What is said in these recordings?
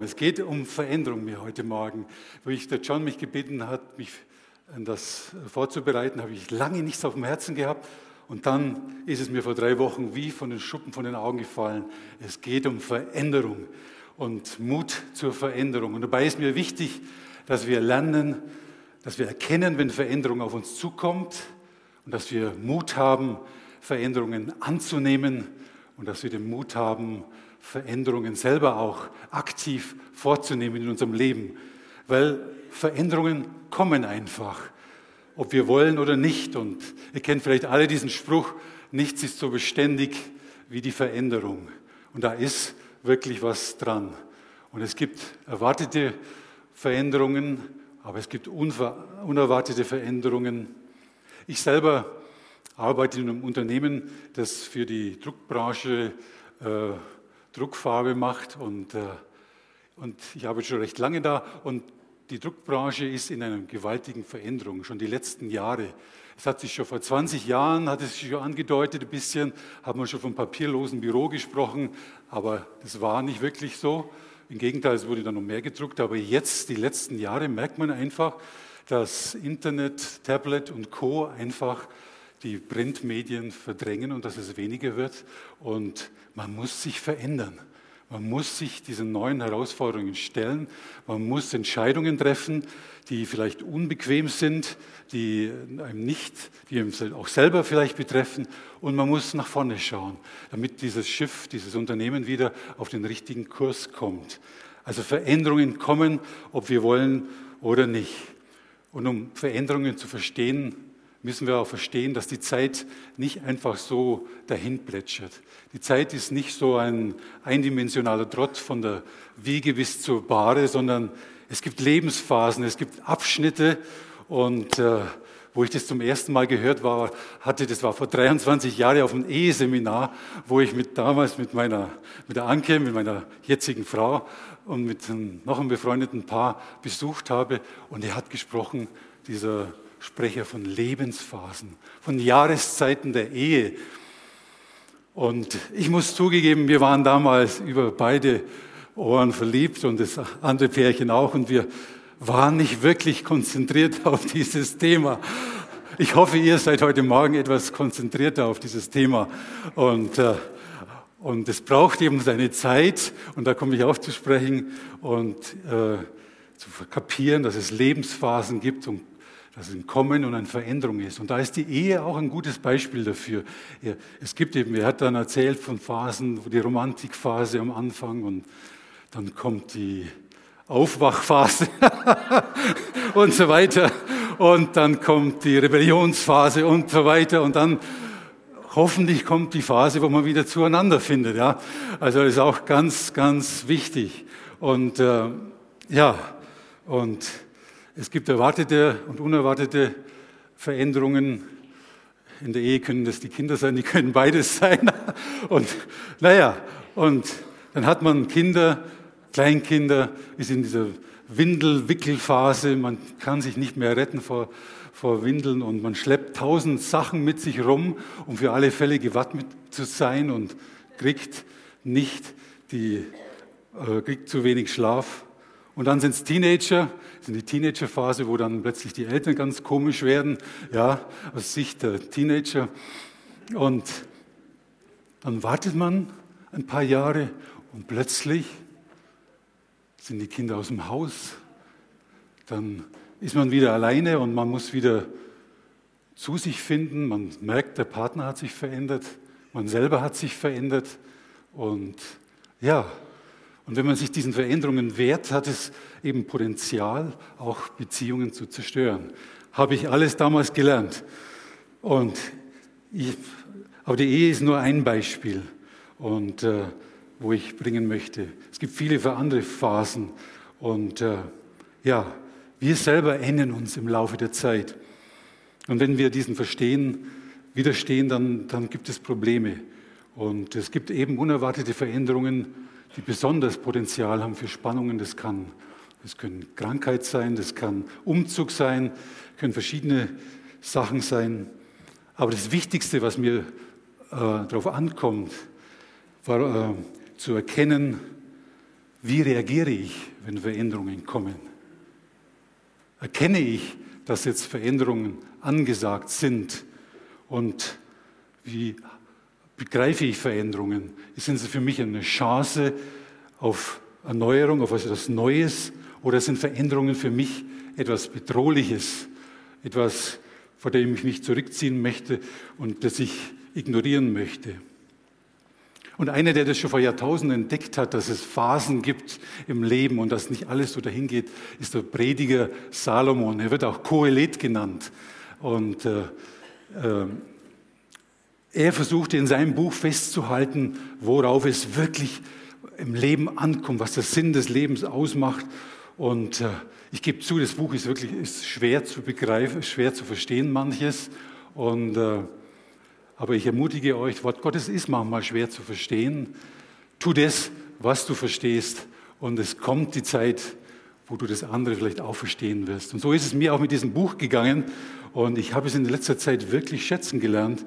Es geht um Veränderung mir heute Morgen. Wo ich der John mich gebeten hat, mich das vorzubereiten, habe ich lange nichts auf dem Herzen gehabt. Und dann ist es mir vor drei Wochen wie von den Schuppen von den Augen gefallen. Es geht um Veränderung und Mut zur Veränderung. Und dabei ist mir wichtig, dass wir lernen, dass wir erkennen, wenn Veränderung auf uns zukommt und dass wir Mut haben, Veränderungen anzunehmen und dass wir den Mut haben, Veränderungen selber auch aktiv vorzunehmen in unserem Leben, weil Veränderungen kommen einfach, ob wir wollen oder nicht. Und ihr kennt vielleicht alle diesen Spruch, nichts ist so beständig wie die Veränderung. Und da ist wirklich was dran. Und es gibt erwartete Veränderungen, aber es gibt unerwartete Veränderungen. Ich selber arbeite in einem Unternehmen, das für die Druckbranche äh, Druckfarbe macht und, äh, und ich arbeite schon recht lange da und die Druckbranche ist in einer gewaltigen Veränderung, schon die letzten Jahre. Es hat sich schon vor 20 Jahren, hat es sich schon angedeutet ein bisschen, haben wir schon vom papierlosen Büro gesprochen, aber das war nicht wirklich so. Im Gegenteil, es wurde dann noch mehr gedruckt, aber jetzt, die letzten Jahre, merkt man einfach, dass Internet, Tablet und Co. einfach die Printmedien verdrängen und dass es weniger wird. Und man muss sich verändern. Man muss sich diesen neuen Herausforderungen stellen. Man muss Entscheidungen treffen, die vielleicht unbequem sind, die einem nicht, die einem auch selber vielleicht betreffen. Und man muss nach vorne schauen, damit dieses Schiff, dieses Unternehmen wieder auf den richtigen Kurs kommt. Also Veränderungen kommen, ob wir wollen oder nicht. Und um Veränderungen zu verstehen, müssen wir auch verstehen, dass die Zeit nicht einfach so dahin plätschert. Die Zeit ist nicht so ein eindimensionaler Trott von der Wiege bis zur Bahre, sondern es gibt Lebensphasen, es gibt Abschnitte und äh, wo ich das zum ersten Mal gehört war, hatte, das war vor 23 Jahren auf einem Eheseminar, wo ich mit damals mit meiner, mit der Anke, mit meiner jetzigen Frau und mit einem, noch einem befreundeten Paar besucht habe und er hat gesprochen, dieser Sprecher von Lebensphasen, von Jahreszeiten der Ehe. Und ich muss zugegeben, wir waren damals über beide Ohren verliebt und das andere Pärchen auch und wir waren nicht wirklich konzentriert auf dieses Thema. Ich hoffe, ihr seid heute Morgen etwas konzentrierter auf dieses Thema und äh, und es braucht eben seine Zeit, und da komme ich auch zu sprechen, und äh, zu kapieren, dass es Lebensphasen gibt und dass ein Kommen und eine Veränderung ist. Und da ist die Ehe auch ein gutes Beispiel dafür. Es gibt eben, er hat dann erzählt von Phasen, die Romantikphase am Anfang und dann kommt die Aufwachphase und so weiter. Und dann kommt die Rebellionsphase und so weiter. Und dann hoffentlich kommt die Phase, wo man wieder zueinander findet. Ja? Also ist auch ganz, ganz wichtig. Und äh, ja, und es gibt erwartete und unerwartete Veränderungen. In der Ehe können das die Kinder sein, die können beides sein. Und naja, und dann hat man Kinder, Kleinkinder, ist in dieser Windelwickelphase, man kann sich nicht mehr retten vor, vor Windeln und man schleppt tausend Sachen mit sich rum, um für alle Fälle gewappnet zu sein und kriegt nicht die, äh, kriegt zu wenig Schlaf. Und dann sind es Teenager, sind die Teenagerphase, wo dann plötzlich die Eltern ganz komisch werden, ja, aus Sicht der Teenager. Und dann wartet man ein paar Jahre und plötzlich sind die Kinder aus dem Haus. Dann ist man wieder alleine und man muss wieder zu sich finden. Man merkt, der Partner hat sich verändert, man selber hat sich verändert. Und ja, und wenn man sich diesen Veränderungen wehrt, hat es eben Potenzial, auch Beziehungen zu zerstören. Habe ich alles damals gelernt. Und ich, aber die Ehe ist nur ein Beispiel, und, äh, wo ich bringen möchte. Es gibt viele andere Phasen. Und äh, ja, wir selber ändern uns im Laufe der Zeit. Und wenn wir diesen Verstehen widerstehen, dann, dann gibt es Probleme. Und es gibt eben unerwartete Veränderungen, die besonders Potenzial haben für Spannungen. Das kann, das können Krankheit sein, das kann Umzug sein, können verschiedene Sachen sein. Aber das Wichtigste, was mir äh, darauf ankommt, war äh, zu erkennen, Wie reagiere ich, wenn Veränderungen kommen? Erkenne ich, dass jetzt Veränderungen angesagt sind? Und wie begreife ich Veränderungen? Sind sie für mich eine Chance auf Erneuerung, auf etwas Neues? Oder sind Veränderungen für mich etwas Bedrohliches, etwas, vor dem ich mich zurückziehen möchte und das ich ignorieren möchte? Und einer, der das schon vor Jahrtausenden entdeckt hat, dass es Phasen gibt im Leben und dass nicht alles so dahin geht, ist der Prediger Salomon. Er wird auch Kohelet genannt. Und äh, äh, er versuchte in seinem Buch festzuhalten, worauf es wirklich im Leben ankommt, was der Sinn des Lebens ausmacht. Und äh, ich gebe zu, das Buch ist wirklich ist schwer zu begreifen, schwer zu verstehen manches. Und äh, aber ich ermutige euch, Wort Gottes ist manchmal schwer zu verstehen. Tu das, was du verstehst. Und es kommt die Zeit, wo du das andere vielleicht auch verstehen wirst. Und so ist es mir auch mit diesem Buch gegangen. Und ich habe es in letzter Zeit wirklich schätzen gelernt.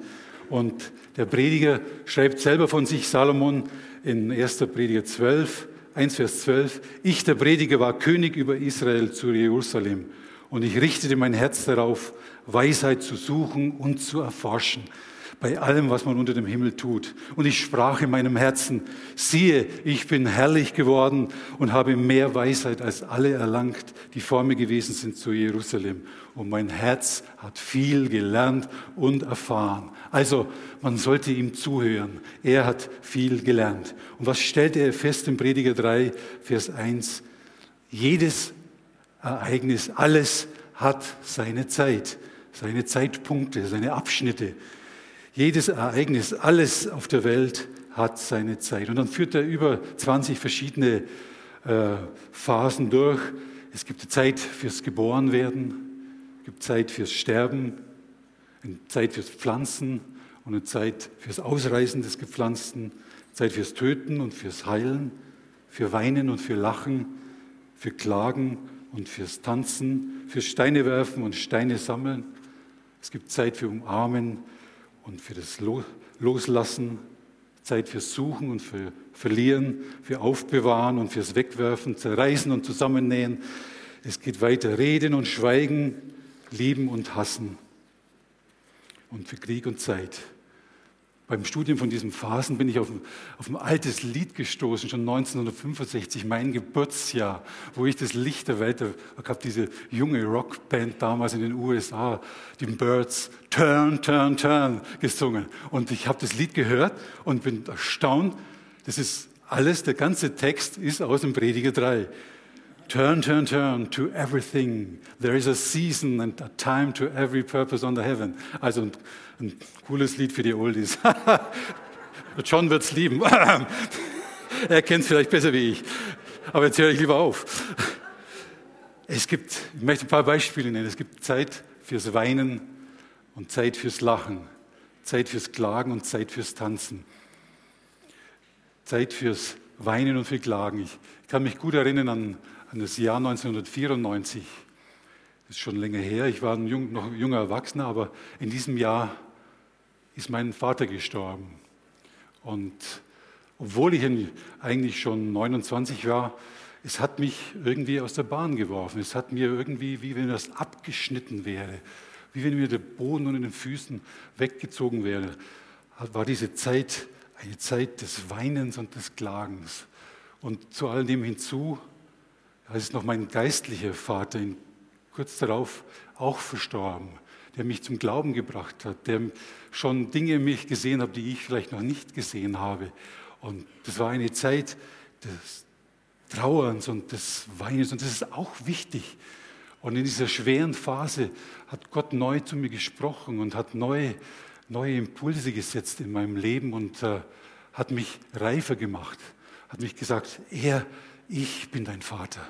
Und der Prediger schreibt selber von sich, Salomon, in 1. Prediger 12, 1 Vers 12, ich, der Prediger, war König über Israel zu Jerusalem. Und ich richtete mein Herz darauf, Weisheit zu suchen und zu erforschen bei allem, was man unter dem Himmel tut. Und ich sprach in meinem Herzen, siehe, ich bin herrlich geworden und habe mehr Weisheit als alle erlangt, die vor mir gewesen sind zu Jerusalem. Und mein Herz hat viel gelernt und erfahren. Also man sollte ihm zuhören. Er hat viel gelernt. Und was stellt er fest im Prediger 3, Vers 1? Jedes Ereignis, alles hat seine Zeit, seine Zeitpunkte, seine Abschnitte. Jedes Ereignis, alles auf der Welt hat seine Zeit. Und dann führt er über 20 verschiedene äh, Phasen durch. Es gibt Zeit fürs Geborenwerden, es gibt Zeit fürs Sterben, eine Zeit fürs Pflanzen und eine Zeit fürs Ausreißen des Gepflanzten, Zeit fürs Töten und fürs Heilen, für Weinen und für Lachen, für Klagen und fürs Tanzen, fürs Steine werfen und Steine sammeln. Es gibt Zeit für Umarmen, und für das Loslassen, Zeit fürs Suchen und für Verlieren, für Aufbewahren und fürs Wegwerfen, Zerreißen und Zusammennähen. Es geht weiter, Reden und Schweigen, Lieben und Hassen. Und für Krieg und Zeit beim Studium von diesen Phasen bin ich auf ein, auf ein altes Lied gestoßen, schon 1965, mein Geburtsjahr, wo ich das Licht der Welt, habe diese junge Rockband damals in den USA, die Birds, Turn, Turn, Turn gesungen. Und ich habe das Lied gehört und bin erstaunt, das ist alles, der ganze Text ist aus dem Prediger 3. Turn, turn, turn to everything. There is a season and a time to every purpose under heaven. Also ein, ein cooles Lied für die Oldies. John wird es lieben. er kennt es vielleicht besser wie ich. Aber jetzt höre ich lieber auf. Es gibt, ich möchte ein paar Beispiele nennen. Es gibt Zeit fürs Weinen und Zeit fürs Lachen. Zeit fürs Klagen und Zeit fürs Tanzen. Zeit fürs Weinen und für Klagen. Ich kann mich gut erinnern an an das Jahr 1994. Das ist schon länger her. Ich war ein jung, noch junger Erwachsener, aber in diesem Jahr ist mein Vater gestorben. Und obwohl ich eigentlich schon 29 war, es hat mich irgendwie aus der Bahn geworfen. Es hat mir irgendwie, wie wenn das abgeschnitten wäre, wie wenn mir der Boden unter den Füßen weggezogen wäre, war diese Zeit eine Zeit des Weinens und des Klagens. Und zu all dem hinzu ist noch mein geistlicher Vater kurz darauf auch verstorben, der mich zum Glauben gebracht hat, der schon Dinge in mich gesehen hat, die ich vielleicht noch nicht gesehen habe. Und das war eine Zeit des Trauerns und des Weines und das ist auch wichtig. Und in dieser schweren Phase hat Gott neu zu mir gesprochen und hat neue, neue Impulse gesetzt in meinem Leben und äh, hat mich reifer gemacht, hat mich gesagt, er, ich bin dein Vater.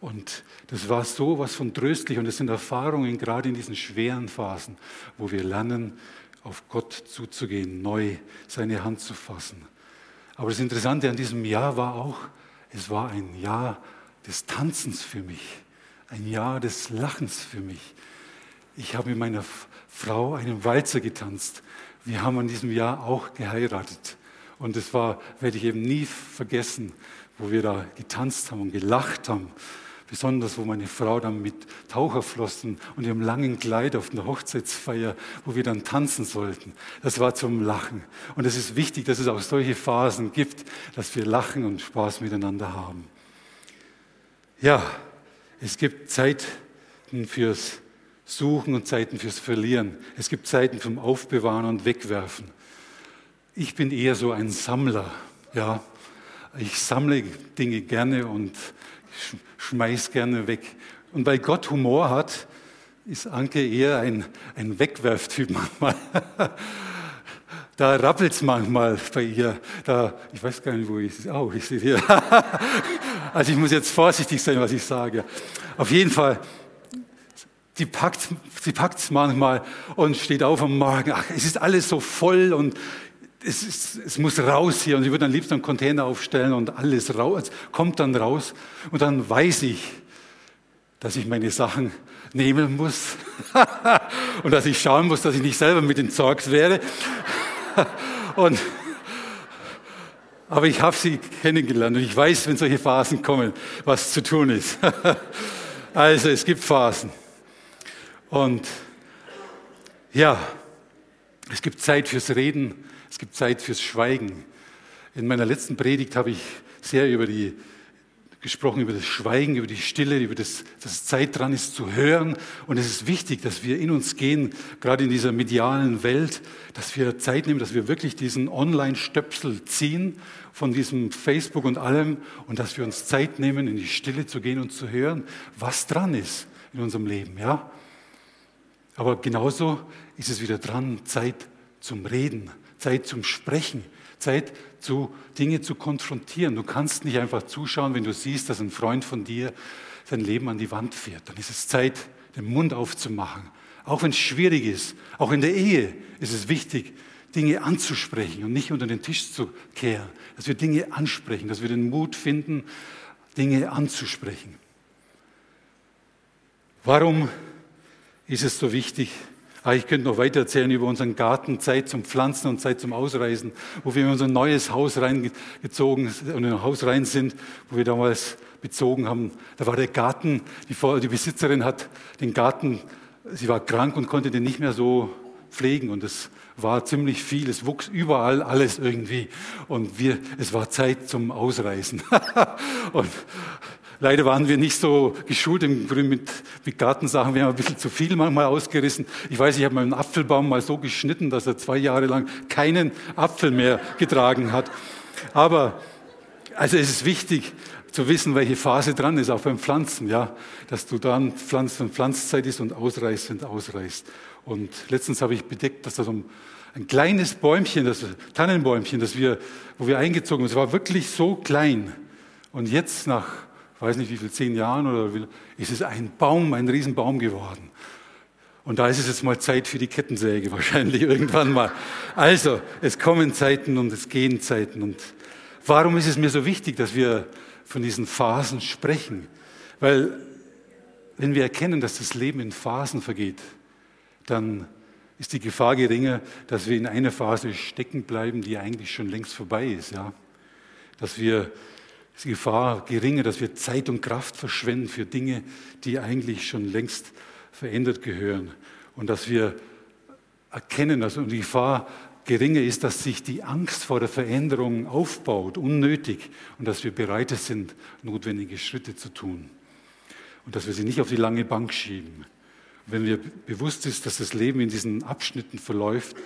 Und das war so was von tröstlich und das sind Erfahrungen gerade in diesen schweren Phasen, wo wir lernen, auf Gott zuzugehen, neu seine Hand zu fassen. Aber das Interessante an diesem Jahr war auch, es war ein Jahr des Tanzens für mich, ein Jahr des Lachens für mich. Ich habe mit meiner Frau einen Walzer getanzt. Wir haben an diesem Jahr auch geheiratet. Und das war, werde ich eben nie vergessen, wo wir da getanzt haben und gelacht haben. Besonders, wo meine Frau dann mit Taucherflossen und ihrem langen Kleid auf der Hochzeitsfeier, wo wir dann tanzen sollten. Das war zum Lachen. Und es ist wichtig, dass es auch solche Phasen gibt, dass wir lachen und Spaß miteinander haben. Ja, es gibt Zeiten fürs Suchen und Zeiten fürs Verlieren. Es gibt Zeiten zum Aufbewahren und Wegwerfen. Ich bin eher so ein Sammler. Ja, ich sammle Dinge gerne und schmeiß gerne weg. Und weil Gott Humor hat, ist Anke eher ein, ein Wegwerftyp manchmal. Da rappelt es manchmal bei ihr. Da, ich weiß gar nicht, wo ich sie. Oh, ich sehe hier. Also ich muss jetzt vorsichtig sein, was ich sage. Auf jeden Fall, sie packt es manchmal und steht auf am Morgen. Ach, es ist alles so voll und es, ist, es muss raus hier. Und sie würde am liebsten einen Container aufstellen und alles raus, kommt dann raus. Und dann weiß ich, dass ich meine Sachen nehmen muss und dass ich schauen muss, dass ich nicht selber mit entsorgt werde. und, aber ich habe sie kennengelernt und ich weiß, wenn solche Phasen kommen, was zu tun ist. also es gibt Phasen. Und ja, es gibt Zeit fürs Reden, es gibt Zeit fürs Schweigen. In meiner letzten Predigt habe ich sehr über die gesprochen über das Schweigen, über die Stille, über das, dass Zeit dran ist zu hören. Und es ist wichtig, dass wir in uns gehen, gerade in dieser medialen Welt, dass wir Zeit nehmen, dass wir wirklich diesen Online-Stöpsel ziehen von diesem Facebook und allem und dass wir uns Zeit nehmen, in die Stille zu gehen und zu hören, was dran ist in unserem Leben. Ja? Aber genauso ist es wieder dran, Zeit zum Reden, Zeit zum Sprechen, Zeit, zu, Dinge zu konfrontieren. Du kannst nicht einfach zuschauen, wenn du siehst, dass ein Freund von dir sein Leben an die Wand fährt. Dann ist es Zeit, den Mund aufzumachen. Auch wenn es schwierig ist, auch in der Ehe ist es wichtig, Dinge anzusprechen und nicht unter den Tisch zu kehren. Dass wir Dinge ansprechen, dass wir den Mut finden, Dinge anzusprechen. Warum ist es so wichtig, Ah, ich könnte noch weiter erzählen über unseren Garten, Zeit zum Pflanzen und Zeit zum Ausreisen, wo wir in unser neues Haus reingezogen und in ein Haus rein sind, wo wir damals bezogen haben. Da war der Garten, die, die Besitzerin hat den Garten, sie war krank und konnte den nicht mehr so pflegen und es war ziemlich viel, es wuchs überall alles irgendwie und wir, es war Zeit zum Ausreisen. und Leider waren wir nicht so geschult im Grün mit, mit Gartensachen. Wir haben ein bisschen zu viel manchmal ausgerissen. Ich weiß, ich habe meinen Apfelbaum mal so geschnitten, dass er zwei Jahre lang keinen Apfel mehr getragen hat. Aber also es ist wichtig zu wissen, welche Phase dran ist, auch beim Pflanzen, ja, dass du dann pflanzt, wenn Pflanzzeit ist und ausreißt, wenn ausreißt. Und letztens habe ich bedeckt, dass da so ein, ein kleines Bäumchen, das Tannenbäumchen, das wir, wo wir eingezogen sind, es war wirklich so klein. Und jetzt nach weiß nicht wie viel, zehn Jahren oder wie, ist es ein Baum, ein Riesenbaum geworden. Und da ist es jetzt mal Zeit für die Kettensäge wahrscheinlich irgendwann mal. Also, es kommen Zeiten und es gehen Zeiten. Und warum ist es mir so wichtig, dass wir von diesen Phasen sprechen? Weil wenn wir erkennen, dass das Leben in Phasen vergeht, dann ist die Gefahr geringer, dass wir in einer Phase stecken bleiben, die eigentlich schon längst vorbei ist. Ja? Dass wir ist die Gefahr geringer, dass wir Zeit und Kraft verschwenden für Dinge, die eigentlich schon längst verändert gehören. Und dass wir erkennen, dass die Gefahr geringer ist, dass sich die Angst vor der Veränderung aufbaut, unnötig, und dass wir bereit sind, notwendige Schritte zu tun. Und dass wir sie nicht auf die lange Bank schieben. Wenn mir bewusst ist, dass das Leben in diesen Abschnitten verläuft,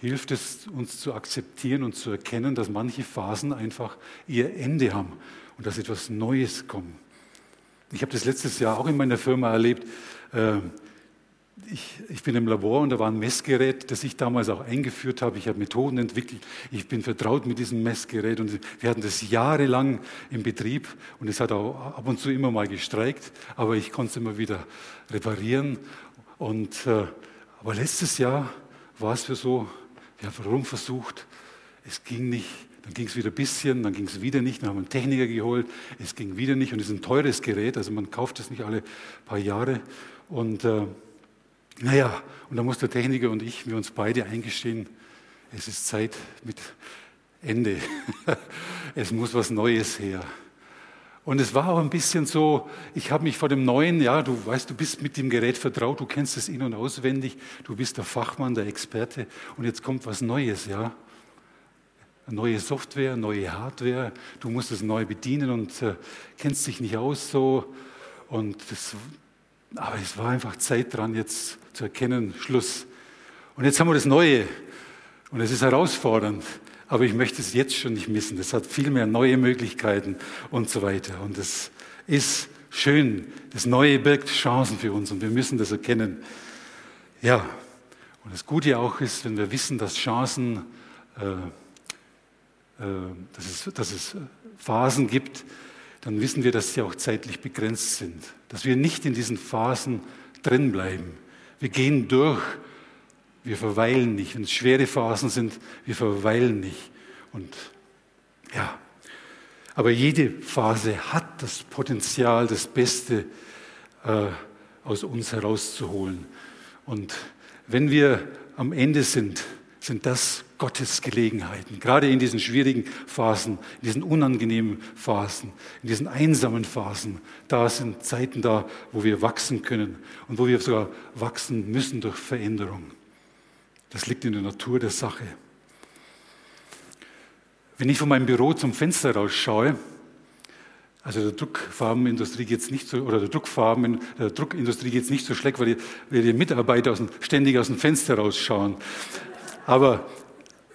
hilft es uns zu akzeptieren und zu erkennen, dass manche Phasen einfach ihr Ende haben und dass etwas Neues kommt. Ich habe das letztes Jahr auch in meiner Firma erlebt. Ähm, ich, ich, bin im Labor und da war ein Messgerät, das ich damals auch eingeführt habe. Ich habe Methoden entwickelt. Ich bin vertraut mit diesem Messgerät und wir hatten das jahrelang im Betrieb und es hat auch ab und zu immer mal gestreikt, aber ich konnte es immer wieder reparieren. Und, äh, aber letztes Jahr war es für so, wir haben warum versucht, es ging nicht. Dann ging es wieder ein bisschen, dann ging es wieder nicht, dann haben wir einen Techniker geholt, es ging wieder nicht und es ist ein teures Gerät, also man kauft es nicht alle paar Jahre. Und äh, naja, und da muss der Techniker und ich, wir uns beide eingestehen, es ist Zeit mit Ende. es muss was Neues her. Und es war auch ein bisschen so, ich habe mich vor dem Neuen, ja, du weißt, du bist mit dem Gerät vertraut, du kennst es in- und auswendig, du bist der Fachmann, der Experte und jetzt kommt was Neues, ja. Neue Software, neue Hardware, du musst es neu bedienen und äh, kennst dich nicht aus so. Und das, aber es war einfach Zeit dran, jetzt zu erkennen, Schluss. Und jetzt haben wir das Neue und es ist herausfordernd aber ich möchte es jetzt schon nicht missen. Das hat viel mehr neue Möglichkeiten und so weiter. Und es ist schön. Das Neue birgt Chancen für uns und wir müssen das erkennen. Ja, und das Gute auch ist, wenn wir wissen, dass Chancen, äh, äh, dass, es, dass es Phasen gibt, dann wissen wir, dass sie auch zeitlich begrenzt sind. Dass wir nicht in diesen Phasen drin bleiben. Wir gehen durch wir verweilen nicht. Wenn es schwere Phasen sind, wir verweilen nicht. Und ja, aber jede Phase hat das Potenzial, das Beste äh, aus uns herauszuholen. Und wenn wir am Ende sind, sind das Gottes Gelegenheiten. Gerade in diesen schwierigen Phasen, in diesen unangenehmen Phasen, in diesen einsamen Phasen, da sind Zeiten da, wo wir wachsen können und wo wir sogar wachsen müssen durch Veränderung. Das liegt in der Natur der Sache. Wenn ich von meinem Büro zum Fenster rausschaue, also der Druckfarbenindustrie geht es nicht so, oder der Druckfarben, der Druckindustrie geht es nicht so schlecht, weil die, weil die Mitarbeiter aus dem, ständig aus dem Fenster rausschauen. Aber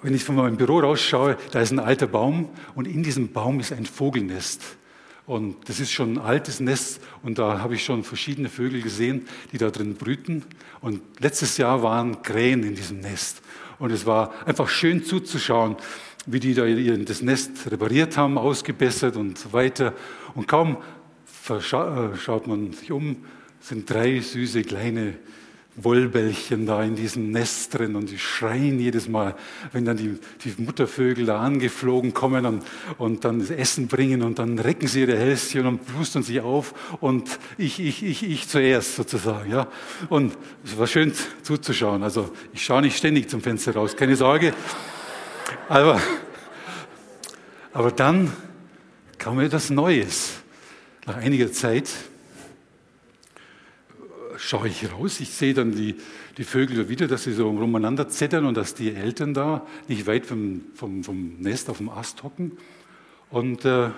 wenn ich von meinem Büro rausschaue, da ist ein alter Baum und in diesem Baum ist ein Vogelnest. Und das ist schon ein altes Nest und da habe ich schon verschiedene Vögel gesehen, die da drin brüten. Und letztes Jahr waren Krähen in diesem Nest. Und es war einfach schön zuzuschauen, wie die da das Nest repariert haben, ausgebessert und weiter. Und kaum äh, schaut man sich um, sind drei süße kleine Wollbällchen da in diesem Nest drin und die schreien jedes Mal, wenn dann die, die Muttervögel da angeflogen kommen und, und dann das Essen bringen und dann recken sie ihre Hälschen und plustern sich auf und ich, ich, ich, ich zuerst sozusagen. Ja? Und es war schön zuzuschauen. Also ich schaue nicht ständig zum Fenster raus, keine Sorge. Aber, aber dann kam etwas Neues. Nach einiger Zeit schaue ich raus, ich sehe dann die, die Vögel wieder, dass sie so rumeinander zettern und dass die Eltern da nicht weit vom, vom, vom Nest auf dem Ast hocken und äh,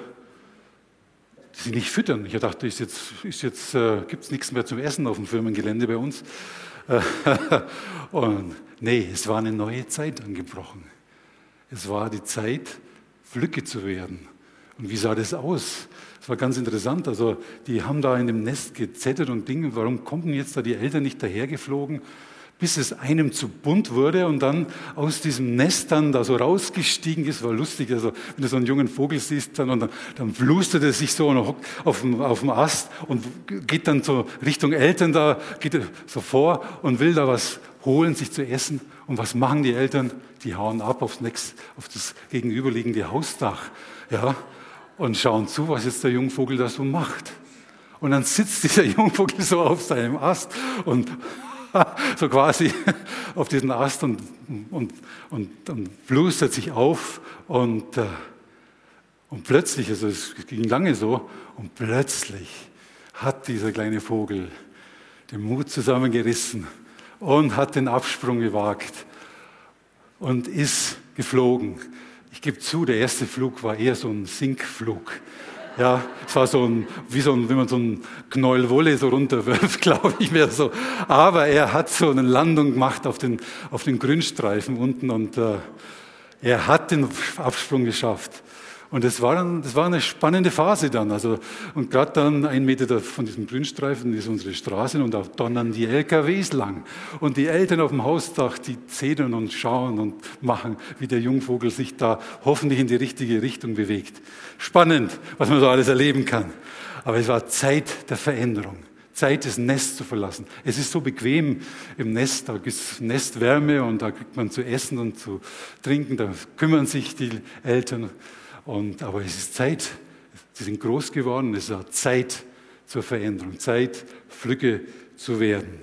sie nicht füttern. Ich dachte, ist jetzt, ist jetzt, äh, gibt es nichts mehr zum Essen auf dem Firmengelände bei uns. und nee, es war eine neue Zeit angebrochen. Es war die Zeit, Flücke zu werden. Und wie sah das aus? Das war ganz interessant. Also die haben da in dem Nest gezettert und Dinge. Warum kommen jetzt da die Eltern nicht dahergeflogen? Bis es einem zu bunt wurde und dann aus diesem Nest dann da so rausgestiegen ist, war lustig. Also wenn du so einen jungen Vogel siehst, dann, und dann, dann flustert er sich so und hockt auf dem, auf dem Ast und geht dann so Richtung Eltern da, geht so vor und will da was holen, sich zu essen. Und was machen die Eltern? Die hauen ab aufs nächste, auf das gegenüberliegende Hausdach. Ja, und schauen zu, was jetzt der Jungvogel da so macht. Und dann sitzt dieser Jungvogel so auf seinem Ast und so quasi auf diesen Ast und, und, und, und blustert sich auf und, äh, und plötzlich, also es ging lange so, und plötzlich hat dieser kleine Vogel den Mut zusammengerissen und hat den Absprung gewagt und ist geflogen ich gebe zu, der erste Flug war eher so ein Sinkflug. Ja, es war so ein, wie so ein, wenn man so ein Knäuel Wolle so runterwirft, glaube ich mehr so. Aber er hat so eine Landung gemacht auf den, auf den Grünstreifen unten und äh, er hat den Absprung geschafft. Und das war, dann, das war eine spannende Phase dann. Also, und gerade dann ein Meter von diesem Grünstreifen ist unsere Straße und da donnern die LKWs lang. Und die Eltern auf dem Hausdach, die zählen und schauen und machen, wie der Jungvogel sich da hoffentlich in die richtige Richtung bewegt. Spannend, was man so alles erleben kann. Aber es war Zeit der Veränderung. Zeit, das Nest zu verlassen. Es ist so bequem im Nest, da ist Nestwärme und da kriegt man zu essen und zu trinken, da kümmern sich die Eltern. Und, aber es ist Zeit, sie sind groß geworden, es ist Zeit zur Veränderung, Zeit, Flügge zu werden.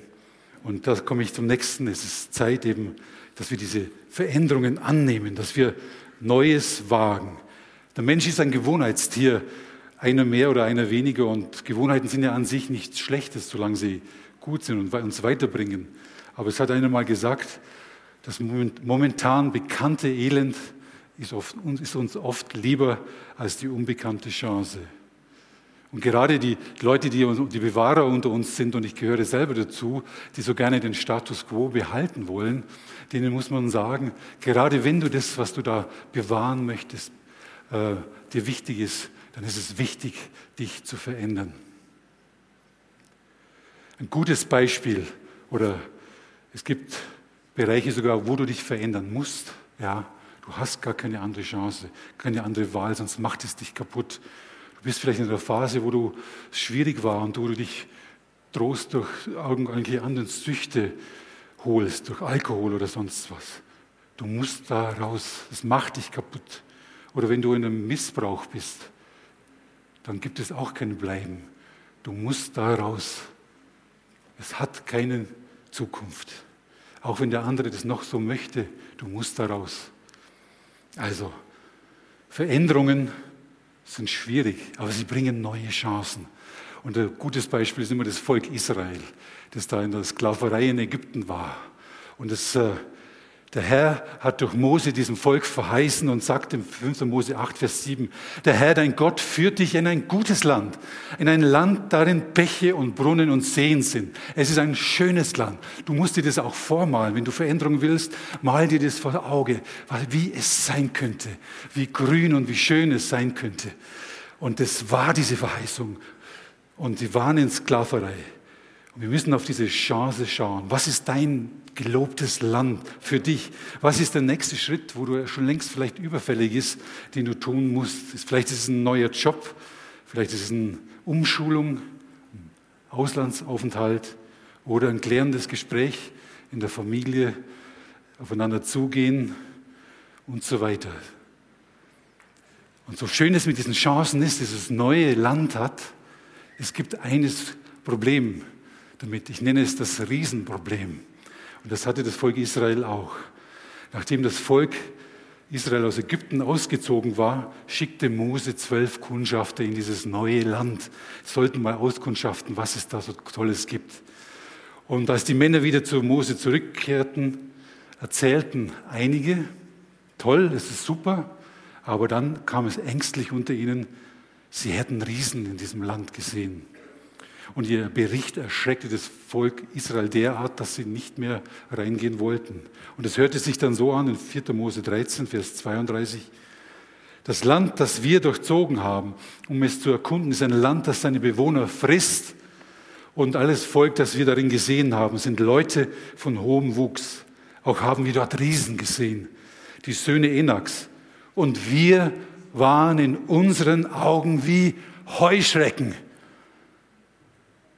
Und da komme ich zum nächsten. Es ist Zeit eben, dass wir diese Veränderungen annehmen, dass wir Neues wagen. Der Mensch ist ein Gewohnheitstier. einer mehr oder einer weniger. Und Gewohnheiten sind ja an sich nichts Schlechtes, solange sie gut sind und uns weiterbringen. Aber es hat einer mal gesagt, das momentan bekannte Elend ist, oft, ist uns oft lieber als die unbekannte Chance. Und gerade die Leute, die, die Bewahrer unter uns sind, und ich gehöre selber dazu, die so gerne den Status quo behalten wollen, denen muss man sagen, gerade wenn du das, was du da bewahren möchtest, äh, dir wichtig ist, dann ist es wichtig, dich zu verändern. Ein gutes Beispiel, oder es gibt Bereiche sogar, wo du dich verändern musst. Ja, du hast gar keine andere Chance, keine andere Wahl, sonst macht es dich kaputt. Du bist vielleicht in einer Phase, wo du schwierig war und wo du dich Trost durch irgendwelche anderen Süchte holst, durch Alkohol oder sonst was. Du musst da raus. Das macht dich kaputt. Oder wenn du in einem Missbrauch bist, dann gibt es auch kein Bleiben. Du musst da raus. Es hat keine Zukunft. Auch wenn der andere das noch so möchte, du musst da raus. Also, Veränderungen sind schwierig, aber sie bringen neue Chancen. Und ein gutes Beispiel ist immer das Volk Israel, das da in der Sklaverei in Ägypten war. Und das äh, der Herr hat durch Mose diesem Volk verheißen und sagt im 5. Mose 8, Vers 7, der Herr, dein Gott, führt dich in ein gutes Land, in ein Land, darin Bäche und Brunnen und Seen sind. Es ist ein schönes Land. Du musst dir das auch vormalen. Wenn du Veränderung willst, mal dir das vor Auge, wie es sein könnte, wie grün und wie schön es sein könnte. Und das war diese Verheißung. Und sie waren in Sklaverei. Wir müssen auf diese Chance schauen. Was ist dein gelobtes Land für dich? Was ist der nächste Schritt, wo du schon längst vielleicht überfällig ist, den du tun musst? Vielleicht ist es ein neuer Job, vielleicht ist es eine Umschulung, ein Auslandsaufenthalt oder ein klärendes Gespräch in der Familie, aufeinander zugehen und so weiter. Und so schön es mit diesen Chancen ist, dieses neue Land hat, es gibt eines Problem damit. Ich nenne es das Riesenproblem. Und das hatte das Volk Israel auch. Nachdem das Volk Israel aus Ägypten ausgezogen war, schickte Mose zwölf Kundschafter in dieses neue Land. Sollten mal auskundschaften, was es da so Tolles gibt. Und als die Männer wieder zu Mose zurückkehrten, erzählten einige, toll, das ist super, aber dann kam es ängstlich unter ihnen, sie hätten Riesen in diesem Land gesehen. Und ihr Bericht erschreckte das Volk Israel derart, dass sie nicht mehr reingehen wollten. Und es hörte sich dann so an in 4. Mose 13, Vers 32. Das Land, das wir durchzogen haben, um es zu erkunden, ist ein Land, das seine Bewohner frisst. Und alles Volk, das wir darin gesehen haben, sind Leute von hohem Wuchs. Auch haben wir dort Riesen gesehen, die Söhne Enaks. Und wir waren in unseren Augen wie Heuschrecken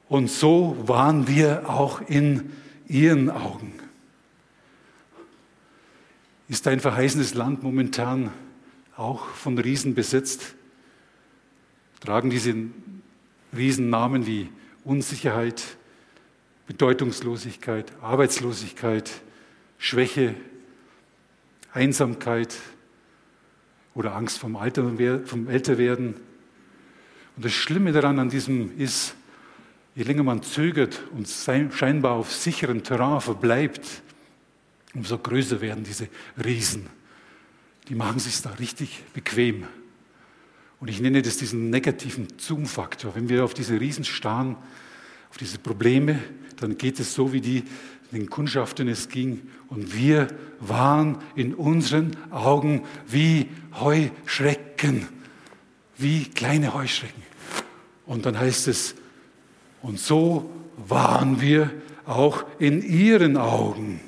und so waren wir auch in ihren Augen. Ist dein verheißenes Land momentan auch von Riesen besetzt? Tragen diese Riesen Namen wie Unsicherheit, Bedeutungslosigkeit, Arbeitslosigkeit, Schwäche, Einsamkeit oder Angst vom, Alter, vom Älterwerden? Und das Schlimme daran an diesem ist, Je länger man zögert und scheinbar auf sicherem Terrain verbleibt, umso größer werden diese Riesen. Die machen sich da richtig bequem. Und ich nenne das diesen negativen Zoom-Faktor. Wenn wir auf diese Riesen starren, auf diese Probleme, dann geht es so, wie die den Kundschaftern es ging. Und wir waren in unseren Augen wie Heuschrecken, wie kleine Heuschrecken. Und dann heißt es, und so waren wir auch in ihren Augen.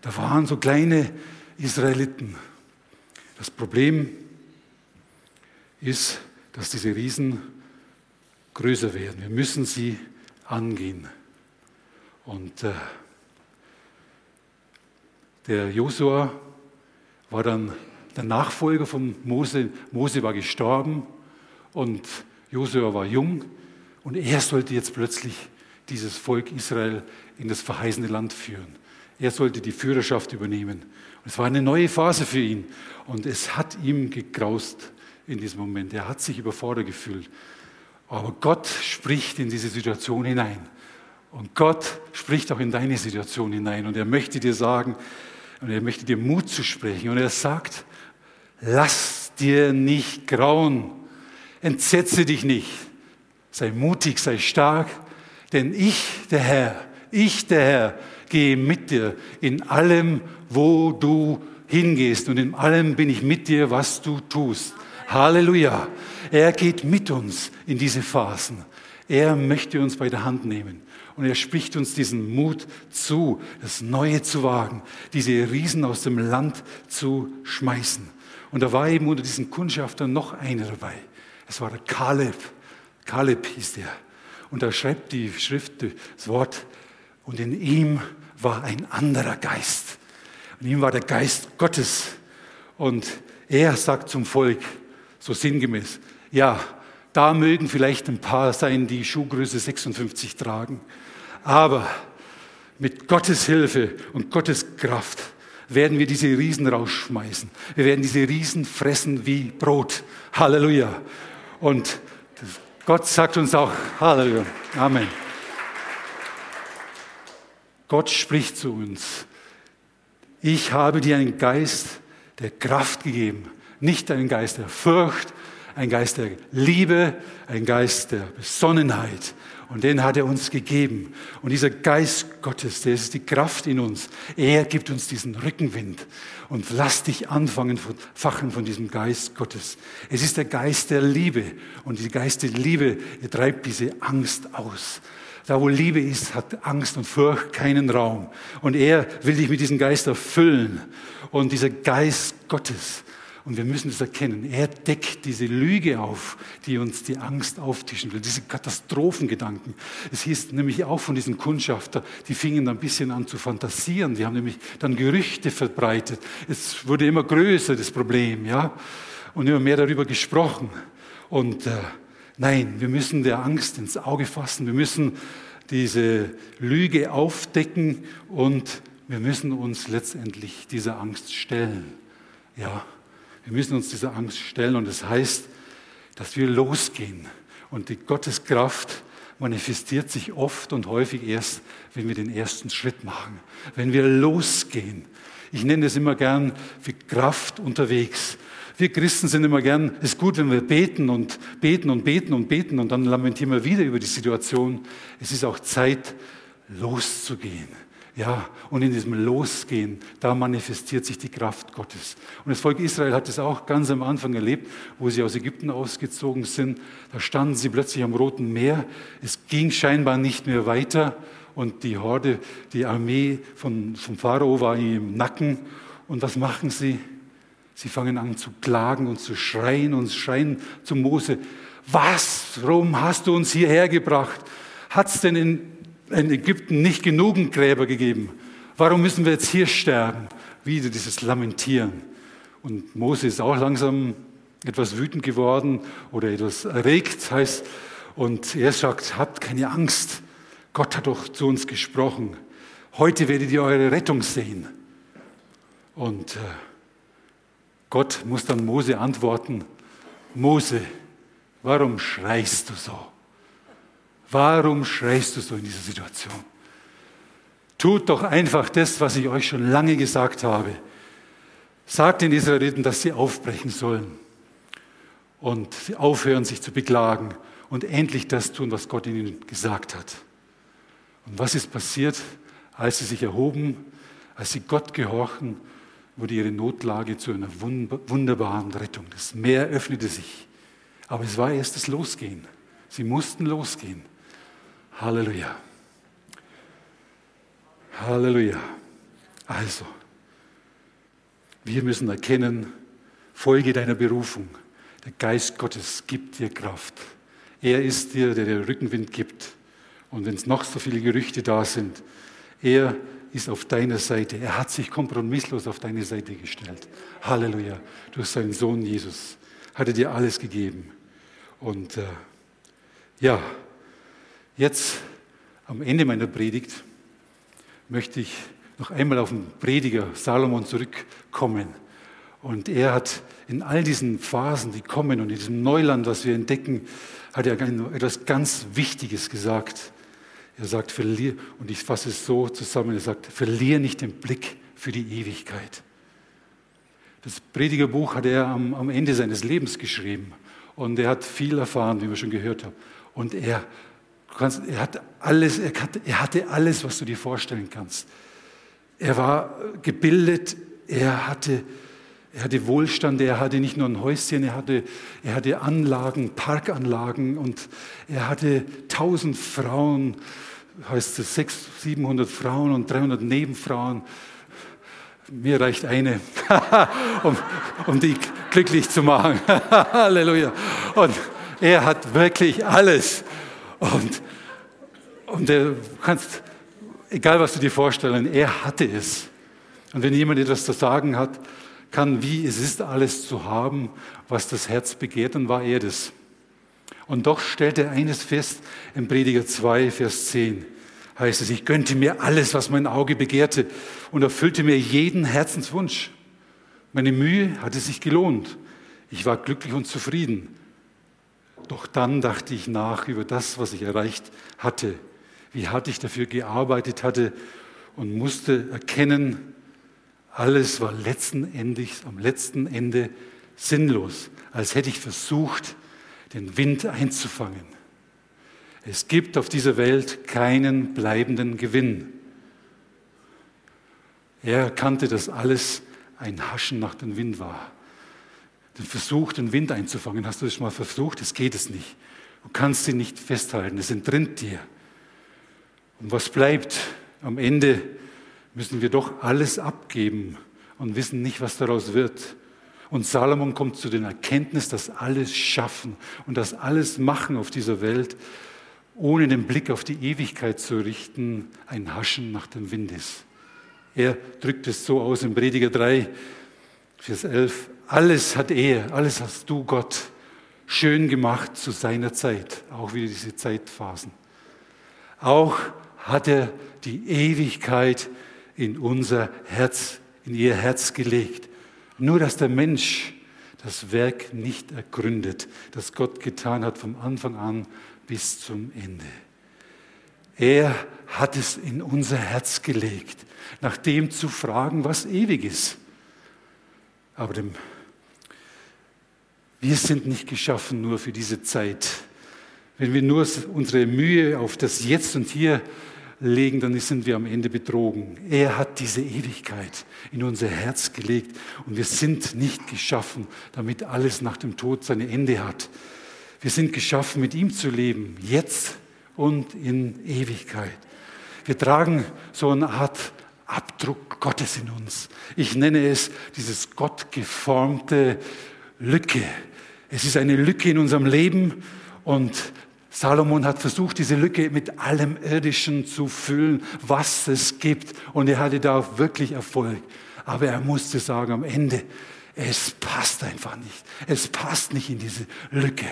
Da waren so kleine Israeliten. Das Problem ist, dass diese Riesen größer werden. Wir müssen sie angehen. Und äh, der Josua war dann der Nachfolger von Mose. Mose war gestorben und Josua war jung. Und er sollte jetzt plötzlich dieses Volk Israel in das verheißene Land führen. Er sollte die Führerschaft übernehmen. Und es war eine neue Phase für ihn. Und es hat ihm gegraust. in diesem Moment. Er hat sich überfordert gefühlt. Aber Gott spricht in diese Situation hinein. Und Gott spricht auch in deine Situation hinein. Und er möchte dir sagen, und er möchte dir Mut zu sprechen. Und er sagt, lass dir nicht grauen. Entsetze dich nicht. Sei mutig, sei stark. Denn ich, der Herr, ich, der Herr, gehe mit dir in allem, wo du hingehst. Und in allem bin ich mit dir, was du tust. Halleluja. Er geht mit uns in diese Phasen. Er möchte uns bei der Hand nehmen. Und er spricht uns diesen Mut zu, das Neue zu wagen, diese Riesen aus dem Land zu schmeißen. Und da war eben unter diesen Kundschaftern noch einer dabei. Es war der Kaleb. Kaleb hieß der. Und da schreibt die Schrift das Wort, und in ihm war ein anderer Geist. In ihm war der Geist Gottes. Und er sagt zum Volk, so sinngemäß, ja, da mögen vielleicht ein paar sein, die Schuhgröße 56 tragen. Aber mit Gottes Hilfe und Gottes Kraft werden wir diese Riesen rausschmeißen. Wir werden diese Riesen fressen wie Brot. Halleluja. Und Gott sagt uns auch Halleluja. Amen. Gott spricht zu uns. Ich habe dir einen Geist der Kraft gegeben, nicht einen Geist der Furcht, ein Geist der Liebe, ein Geist der Besonnenheit. Und den hat er uns gegeben. Und dieser Geist Gottes, der ist die Kraft in uns. Er gibt uns diesen Rückenwind. Und lass dich anfangen, fachen von diesem Geist Gottes. Es ist der Geist der Liebe. Und die Geist der Liebe der treibt diese Angst aus. Da, wo Liebe ist, hat Angst und Furcht keinen Raum. Und er will dich mit diesem Geist erfüllen. Und dieser Geist Gottes, und wir müssen es erkennen. Er deckt diese Lüge auf, die uns die Angst auftischen will, diese Katastrophengedanken. Es hieß nämlich auch von diesen Kundschafter, die fingen dann ein bisschen an zu fantasieren. Die haben nämlich dann Gerüchte verbreitet. Es wurde immer größer, das Problem, ja. Und immer mehr darüber gesprochen. Und äh, nein, wir müssen der Angst ins Auge fassen. Wir müssen diese Lüge aufdecken und wir müssen uns letztendlich dieser Angst stellen. Ja. Wir müssen uns dieser Angst stellen und das heißt, dass wir losgehen. Und die Gotteskraft manifestiert sich oft und häufig erst, wenn wir den ersten Schritt machen, wenn wir losgehen. Ich nenne es immer gern wie Kraft unterwegs. Wir Christen sind immer gern, es ist gut, wenn wir beten und beten und beten und beten und dann lamentieren wir wieder über die Situation. Es ist auch Zeit, loszugehen. Ja, und in diesem Losgehen, da manifestiert sich die Kraft Gottes. Und das Volk Israel hat es auch ganz am Anfang erlebt, wo sie aus Ägypten ausgezogen sind. Da standen sie plötzlich am Roten Meer. Es ging scheinbar nicht mehr weiter. Und die Horde, die Armee von, vom Pharao war im Nacken. Und was machen sie? Sie fangen an zu klagen und zu schreien und schreien zu Mose. Was, warum hast du uns hierher gebracht? Hat es denn in in Ägypten nicht genügend Gräber gegeben. Warum müssen wir jetzt hier sterben? Wieder dieses Lamentieren. Und Mose ist auch langsam etwas wütend geworden oder etwas erregt, heißt, und er sagt, habt keine Angst. Gott hat doch zu uns gesprochen. Heute werdet ihr eure Rettung sehen. Und äh, Gott muss dann Mose antworten, Mose, warum schreist du so? Warum schreist du so in dieser Situation? Tut doch einfach das, was ich euch schon lange gesagt habe. Sagt den Israeliten, dass sie aufbrechen sollen und sie aufhören, sich zu beklagen und endlich das tun, was Gott ihnen gesagt hat. Und was ist passiert, als sie sich erhoben, als sie Gott gehorchen, wurde ihre Notlage zu einer wunderbaren Rettung. Das Meer öffnete sich. Aber es war erst das Losgehen. Sie mussten losgehen. Halleluja. Halleluja. Also, wir müssen erkennen, folge deiner Berufung. Der Geist Gottes gibt dir Kraft. Er ist dir, der dir Rückenwind gibt. Und wenn es noch so viele Gerüchte da sind, er ist auf deiner Seite. Er hat sich kompromisslos auf deine Seite gestellt. Halleluja. Durch seinen Sohn Jesus hat er dir alles gegeben. Und äh, ja, Jetzt am Ende meiner Predigt möchte ich noch einmal auf den Prediger Salomon zurückkommen Und er hat in all diesen Phasen, die kommen und in diesem Neuland, was wir entdecken, hat er etwas ganz Wichtiges gesagt. Er sagt, verlier, und ich fasse es so zusammen, er sagt, verlier nicht den Blick für die Ewigkeit. Das Predigerbuch hat er am, am Ende seines Lebens geschrieben und er hat viel erfahren, wie wir schon gehört haben. Und er, er, hat alles, er, hatte, er hatte alles, was du dir vorstellen kannst. Er war gebildet, er hatte, er hatte Wohlstand, er hatte nicht nur ein Häuschen, er hatte, er hatte Anlagen, Parkanlagen und er hatte tausend Frauen, heißt es 600, 700 Frauen und 300 Nebenfrauen. Mir reicht eine, um, um die glücklich zu machen. Halleluja. Und er hat wirklich alles. Und, und du kannst, egal was du dir vorstellen, er hatte es. Und wenn jemand etwas zu sagen hat, kann, wie es ist, alles zu haben, was das Herz begehrt, dann war er das. Und doch stellt er eines fest im Prediger 2, Vers 10 heißt es, ich gönnte mir alles, was mein Auge begehrte und erfüllte mir jeden Herzenswunsch. Meine Mühe hatte sich gelohnt. Ich war glücklich und zufrieden. Doch dann dachte ich nach über das, was ich erreicht hatte, wie hart ich dafür gearbeitet hatte und musste erkennen, alles war letzten Endes, am letzten Ende sinnlos, als hätte ich versucht, den Wind einzufangen. Es gibt auf dieser Welt keinen bleibenden Gewinn. Er erkannte, dass alles ein Haschen nach dem Wind war. Den Versuch, den Wind einzufangen, hast du das schon mal versucht? Das geht es nicht. Du kannst ihn nicht festhalten, es entrinnt dir. Und was bleibt? Am Ende müssen wir doch alles abgeben und wissen nicht, was daraus wird. Und Salomon kommt zu der Erkenntnis, dass alles schaffen und das alles machen auf dieser Welt ohne den Blick auf die Ewigkeit zu richten, ein Haschen nach dem Wind ist. Er drückt es so aus im Prediger 3, Vers 11. Alles hat er, alles hast du, Gott, schön gemacht zu seiner Zeit. Auch wieder diese Zeitphasen. Auch hat er die Ewigkeit in unser Herz, in ihr Herz gelegt. Nur dass der Mensch das Werk nicht ergründet, das Gott getan hat vom Anfang an bis zum Ende. Er hat es in unser Herz gelegt, nach dem zu fragen, was ewig ist. Aber dem, wir sind nicht geschaffen nur für diese Zeit. Wenn wir nur unsere Mühe auf das Jetzt und Hier legen, dann sind wir am Ende betrogen. Er hat diese Ewigkeit in unser Herz gelegt und wir sind nicht geschaffen, damit alles nach dem Tod sein Ende hat. Wir sind geschaffen, mit ihm zu leben, jetzt und in Ewigkeit. Wir tragen so eine Art Abdruck Gottes in uns. Ich nenne es dieses gottgeformte Lücke. Es ist eine Lücke in unserem Leben und Salomon hat versucht, diese Lücke mit allem Irdischen zu füllen, was es gibt. Und er hatte da auch wirklich Erfolg. Aber er musste sagen am Ende, es passt einfach nicht. Es passt nicht in diese Lücke.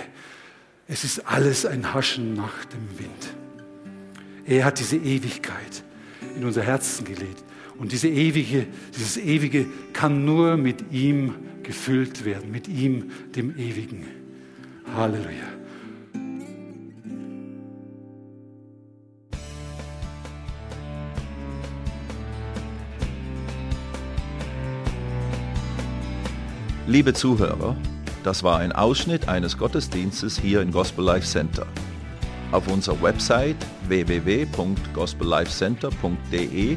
Es ist alles ein Haschen nach dem Wind. Er hat diese Ewigkeit in unser Herzen gelegt. Und diese ewige, dieses Ewige kann nur mit ihm gefüllt werden, mit ihm, dem Ewigen. Halleluja. Liebe Zuhörer, das war ein Ausschnitt eines Gottesdienstes hier im Gospel Life Center. Auf unserer Website www.gospellifecenter.de